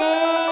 name.